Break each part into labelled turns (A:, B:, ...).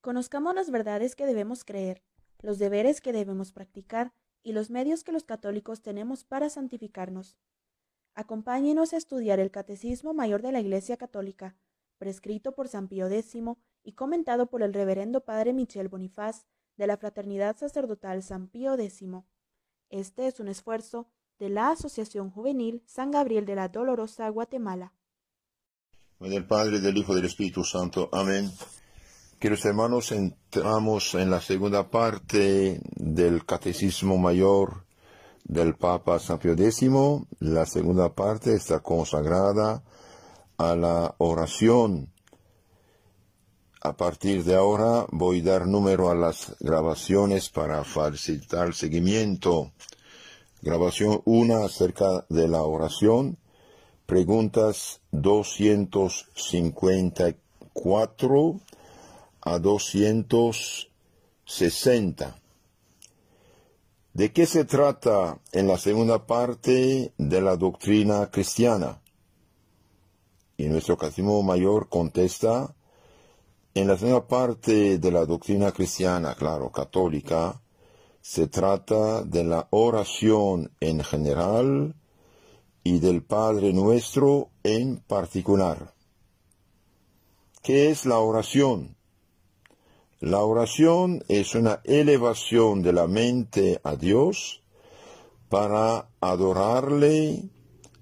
A: Conozcamos las verdades que debemos creer, los deberes que debemos practicar y los medios que los católicos tenemos para santificarnos. Acompáñenos a estudiar el Catecismo Mayor de la Iglesia Católica, prescrito por San Pío X y comentado por el Reverendo Padre Michel Bonifaz de la Fraternidad Sacerdotal San Pío X. Este es un esfuerzo de la Asociación Juvenil San Gabriel de la Dolorosa, Guatemala.
B: del Padre, del Hijo, del Espíritu Santo. Amén. Queridos hermanos, entramos en la segunda parte del Catecismo Mayor del Papa San Pío X. La segunda parte está consagrada a la oración. A partir de ahora voy a dar número a las grabaciones para facilitar seguimiento. Grabación 1 acerca de la oración. Preguntas 254 a 260. ¿De qué se trata en la segunda parte de la doctrina cristiana? Y nuestro catecismo mayor contesta, en la segunda parte de la doctrina cristiana, claro, católica, se trata de la oración en general y del Padre nuestro en particular. ¿Qué es la oración? La oración es una elevación de la mente a Dios para adorarle,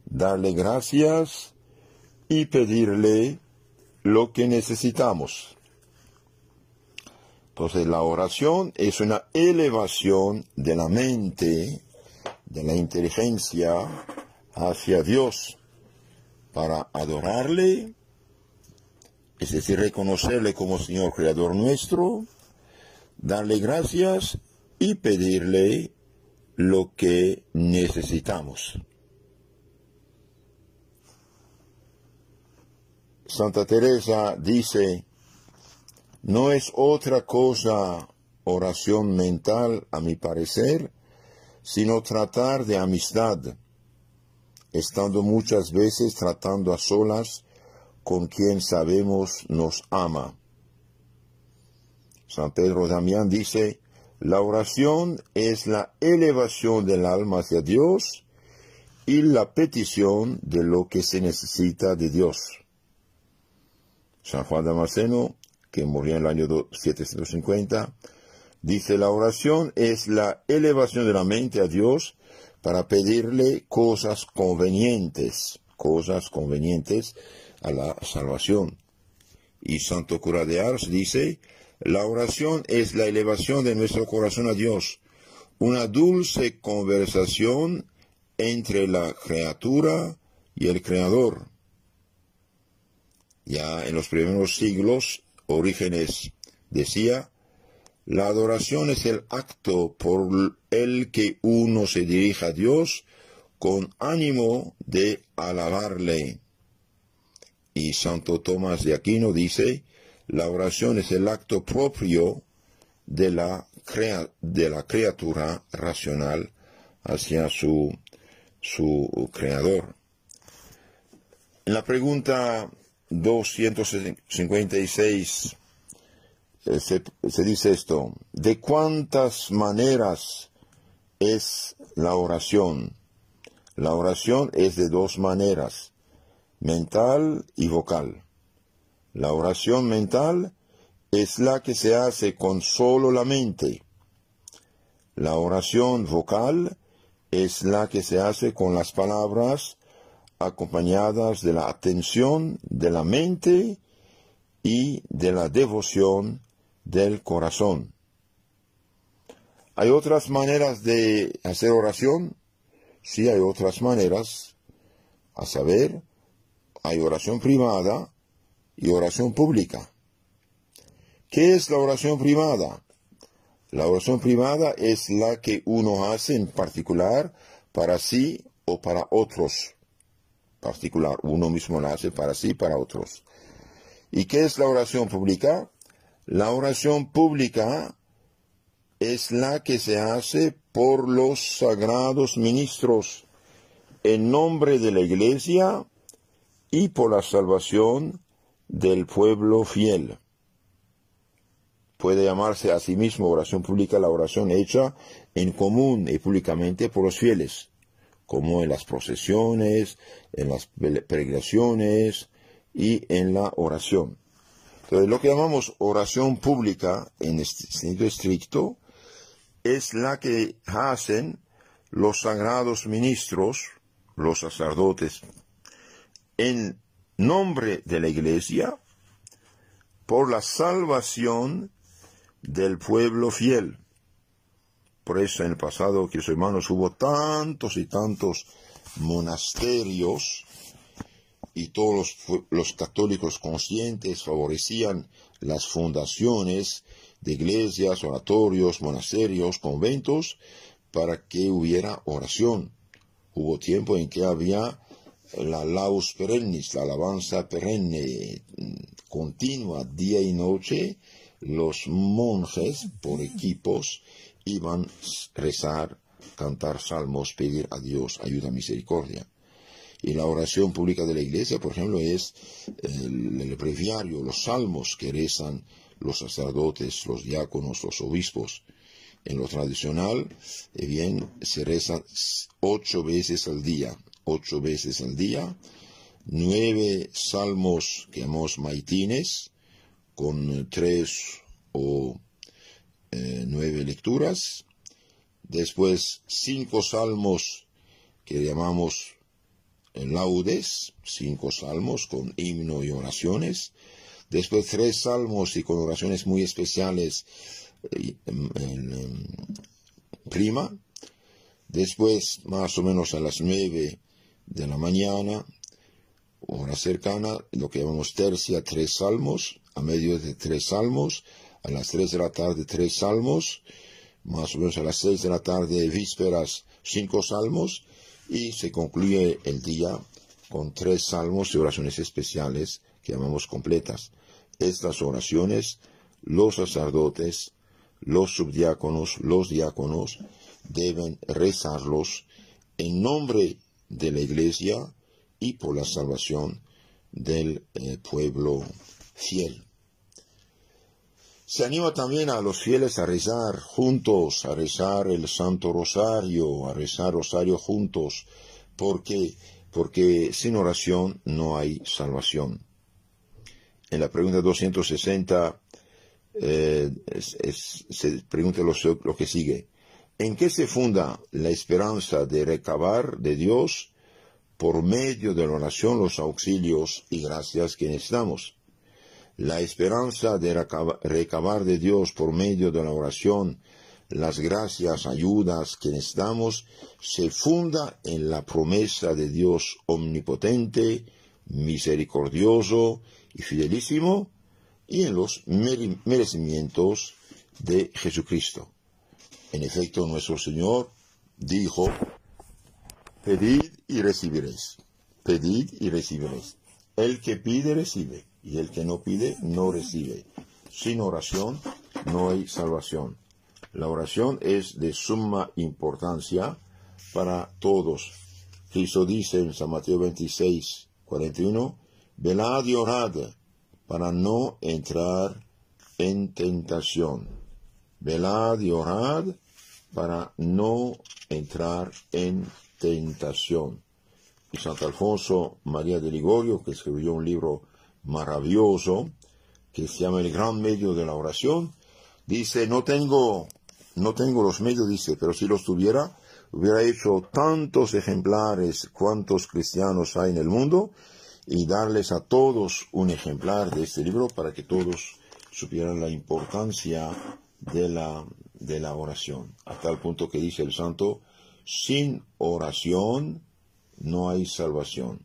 B: darle gracias y pedirle lo que necesitamos. Entonces la oración es una elevación de la mente, de la inteligencia hacia Dios para adorarle, es decir, reconocerle como Señor Creador nuestro, darle gracias y pedirle lo que necesitamos. Santa Teresa dice, no es otra cosa oración mental, a mi parecer, sino tratar de amistad, estando muchas veces tratando a solas con quien sabemos nos ama. San Pedro Damián dice, la oración es la elevación del alma hacia Dios y la petición de lo que se necesita de Dios. San Juan Damasceno, que murió en el año 750, dice, la oración es la elevación de la mente a Dios para pedirle cosas convenientes, cosas convenientes a la salvación. Y Santo Cura de Ars dice, la oración es la elevación de nuestro corazón a Dios, una dulce conversación entre la criatura y el Creador. Ya en los primeros siglos, Orígenes decía, la adoración es el acto por el que uno se dirige a Dios con ánimo de alabarle. Y Santo Tomás de Aquino dice, la oración es el acto propio de la, de la criatura racional hacia su, su creador. En la pregunta 256 eh, se, se dice esto, ¿de cuántas maneras es la oración? La oración es de dos maneras mental y vocal. La oración mental es la que se hace con solo la mente. La oración vocal es la que se hace con las palabras acompañadas de la atención de la mente y de la devoción del corazón. ¿Hay otras maneras de hacer oración? Sí, hay otras maneras, a saber, hay oración privada y oración pública. ¿Qué es la oración privada? La oración privada es la que uno hace en particular para sí o para otros. Particular, uno mismo la hace para sí y para otros. ¿Y qué es la oración pública? La oración pública es la que se hace por los sagrados ministros en nombre de la Iglesia y por la salvación del pueblo fiel. puede llamarse a sí mismo oración pública la oración hecha en común y públicamente por los fieles, como en las procesiones, en las peregrinaciones y en la oración. Entonces, lo que llamamos oración pública en este sentido estricto es la que hacen los sagrados ministros, los sacerdotes, en nombre de la Iglesia, por la salvación del pueblo fiel. Por eso en el pasado, queridos hermanos, hubo tantos y tantos monasterios y todos los, católicos conscientes favorecían las fundaciones de iglesias, oratorios, monasterios, conventos, para que hubiera oración. Hubo tiempo en que había la laus perennis, la alabanza perenne, continua, día y noche, los monjes por equipos iban a rezar, cantar salmos, pedir a Dios ayuda, misericordia. Y la oración pública de la iglesia, por ejemplo, es el, el breviario, los salmos que rezan los sacerdotes, los diáconos, los obispos. En lo tradicional, eh, bien, se reza ocho veces al día, ocho veces al día, nueve salmos que llamamos maitines, con tres o eh, nueve lecturas, después cinco salmos que llamamos laudes, cinco salmos con himno y oraciones, después tres salmos y con oraciones muy especiales eh, en, prima, después más o menos a las nueve de la mañana, hora cercana, lo que llamamos tercia, tres salmos, a medio de tres salmos, a las tres de la tarde tres salmos, más o menos a las seis de la tarde vísperas cinco salmos, y se concluye el día con tres salmos y oraciones especiales que llamamos completas. Estas oraciones, los sacerdotes, los subdiáconos, los diáconos, deben rezarlos en nombre de la Iglesia y por la salvación del eh, pueblo fiel. Se anima también a los fieles a rezar juntos, a rezar el Santo Rosario, a rezar Rosario juntos, porque, porque sin oración no hay salvación. En la pregunta 260 eh, se pregunta lo, lo que sigue. ¿En qué se funda la esperanza de recabar de Dios por medio de la oración los auxilios y gracias que necesitamos? la esperanza de recabar de Dios por medio de la oración las gracias, ayudas que necesitamos, se funda en la promesa de Dios omnipotente, misericordioso y fidelísimo, y en los merecimientos de Jesucristo. En efecto, nuestro Señor dijo, pedid y recibiréis, pedid y recibiréis. El que pide, recibe y el que no pide no recibe. Sin oración no hay salvación. La oración es de suma importancia para todos. Cristo dice en San Mateo 26, 41, velad y orad para no entrar en tentación. Velad y orad para no entrar en tentación. Y Santo Alfonso María de Ligorio, que escribió un libro maravilloso que se llama el gran medio de la oración. Dice, no tengo, no tengo los medios, dice, pero si los tuviera, hubiera hecho tantos ejemplares cuantos cristianos hay en el mundo y darles a todos un ejemplar de este libro para que todos supieran la importancia de la, de la oración. Hasta el punto que dice el santo, sin oración no hay salvación.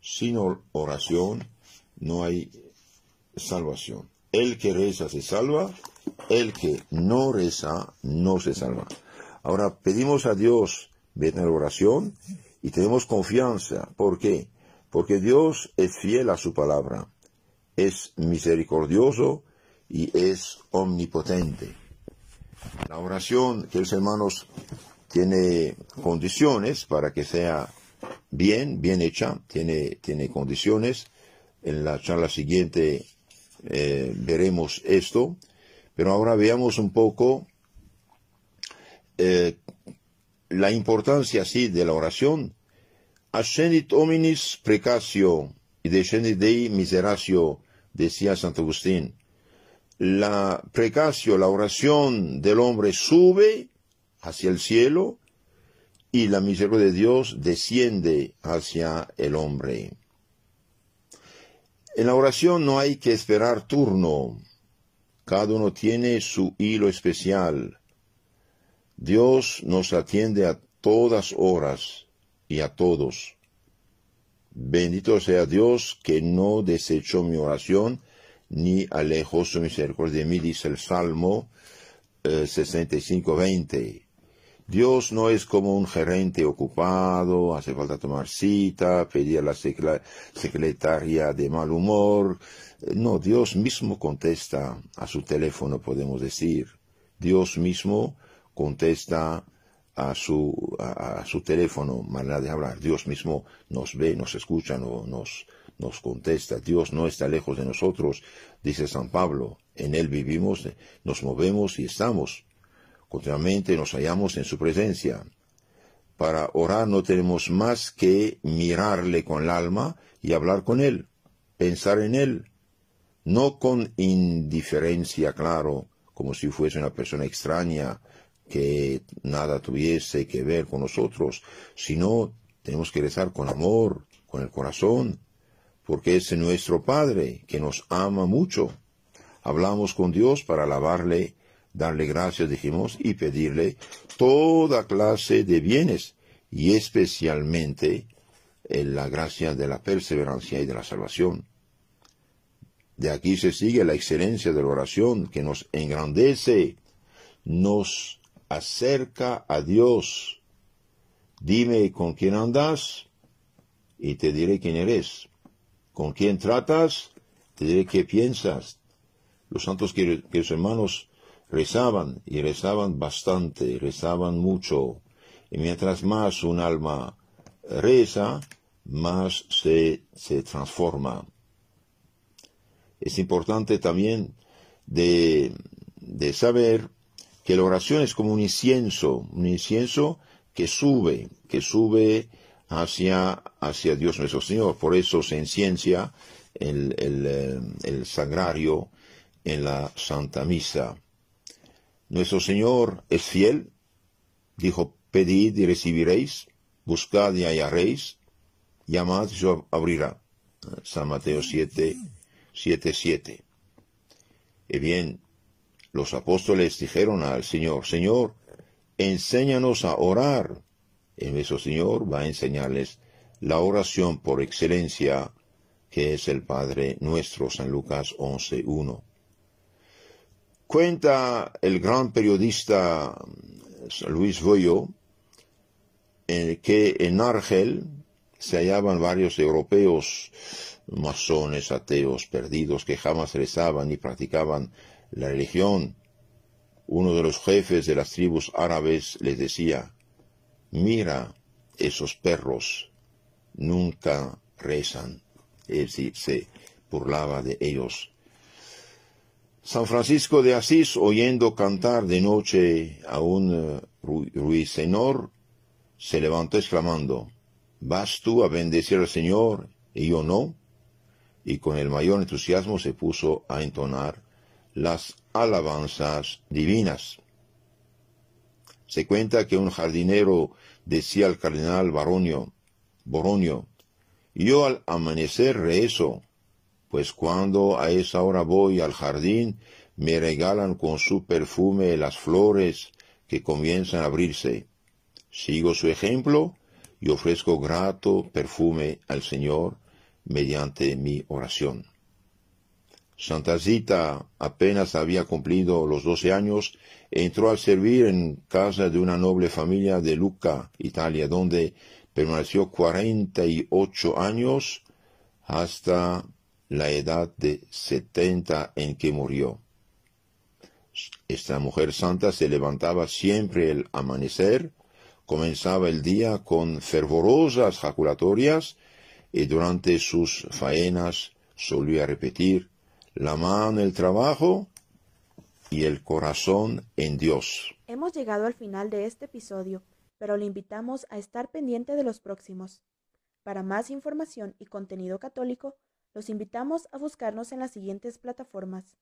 B: Sin oración no hay salvación. El que reza se salva, el que no reza no se salva. Ahora pedimos a Dios en la oración y tenemos confianza. ¿Por qué? Porque Dios es fiel a su palabra, es misericordioso y es omnipotente. La oración, que los hermanos, tiene condiciones para que sea bien, bien hecha, tiene, tiene condiciones en la charla siguiente eh, veremos esto, Pero ahora veamos un poco eh, la importancia así de la oración. Ascendit hominis precatio y descendit Dei miseratio, decía Santo Agustín. La precacio, la oración del hombre sube hacia el cielo y la misericordia de Dios desciende hacia el hombre. En la oración no hay que esperar turno. Cada uno tiene su hilo especial. Dios nos atiende a todas horas y a todos. Bendito sea Dios que no desechó mi oración ni alejó su misericordia de mí, dice el Salmo 65, eh, 65-20. Dios no es como un gerente ocupado, hace falta tomar cita, pedir a la secretaria de mal humor. No, Dios mismo contesta a su teléfono, podemos decir. Dios mismo contesta a su, a, su teléfono, manera de hablar. Dios mismo nos ve, nos escucha, nos, nos contesta. Dios no está lejos de nosotros, dice San Pablo. En Él vivimos, nos movemos y estamos. Continuamente nos hallamos en su presencia. Para orar no tenemos más que mirarle con el alma y hablar con Él, pensar en Él, no con indiferencia, claro, como si fuese una persona extraña que nada tuviese que ver con nosotros, sino tenemos que rezar con amor, con el corazón, porque es nuestro Padre que nos ama mucho. Hablamos con Dios para alabarle darle gracias, dijimos, y pedirle toda clase de bienes, y especialmente en la gracia de la perseverancia y de la salvación. De aquí se sigue la excelencia de la oración que nos engrandece, nos acerca a Dios. Dime con quién andas y te diré quién eres. Con quién tratas, te diré qué piensas. Los santos queridos hermanos rezaban y rezaban bastante, rezaban mucho. Y mientras más un alma reza, más se, se transforma. Es importante también de, de saber que la oración es como un incienso, un incienso que sube, que sube hacia, hacia Dios nuestro Señor. Por eso se enciencia el, el, eh, el sagrario en la Santa Misa. Nuestro Señor es fiel, dijo, pedid y recibiréis, buscad y hallaréis, llamad y se abrirá. San Mateo 7, 7, 7. Y bien, los apóstoles dijeron al Señor, Señor, enséñanos a orar. Y nuestro Señor va a enseñarles la oración por excelencia, que es el Padre nuestro, San Lucas 11, 1. Cuenta el gran periodista Luis Boyo que en Argel se hallaban varios europeos masones, ateos, perdidos, que jamás rezaban ni practicaban la religión. Uno de los jefes de las tribus árabes les decía, mira esos perros, nunca rezan. Es decir, se burlaba de ellos. San Francisco de Asís, oyendo cantar de noche a un eh, ruiseñor, se levantó exclamando, ¿Vas tú a bendecir al Señor y yo no? Y con el mayor entusiasmo se puso a entonar las alabanzas divinas. Se cuenta que un jardinero decía al cardenal Baronio, Boronio, yo al amanecer rezo, pues cuando a esa hora voy al jardín, me regalan con su perfume las flores que comienzan a abrirse. Sigo su ejemplo y ofrezco grato perfume al Señor mediante mi oración. Santa Zita apenas había cumplido los doce años e entró a servir en casa de una noble familia de Lucca, Italia, donde permaneció cuarenta y ocho años hasta la edad de setenta en que murió. Esta mujer santa se levantaba siempre el amanecer, comenzaba el día con fervorosas jaculatorias y durante sus faenas solía repetir la mano el trabajo, y el corazón en Dios.
A: Hemos llegado al final de este episodio, pero le invitamos a estar pendiente de los próximos. Para más información y contenido católico, los invitamos a buscarnos en las siguientes plataformas,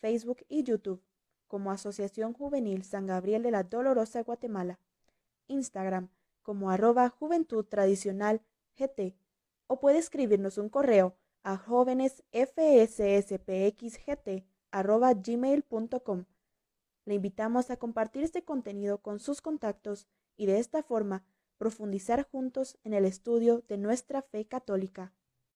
A: Facebook y YouTube, como Asociación Juvenil San Gabriel de la Dolorosa Guatemala, Instagram como arroba Juventud Tradicional GT, o puede escribirnos un correo a jóvenesfsspxgt.gmail.com. Le invitamos a compartir este contenido con sus contactos y de esta forma profundizar juntos en el estudio de nuestra fe católica.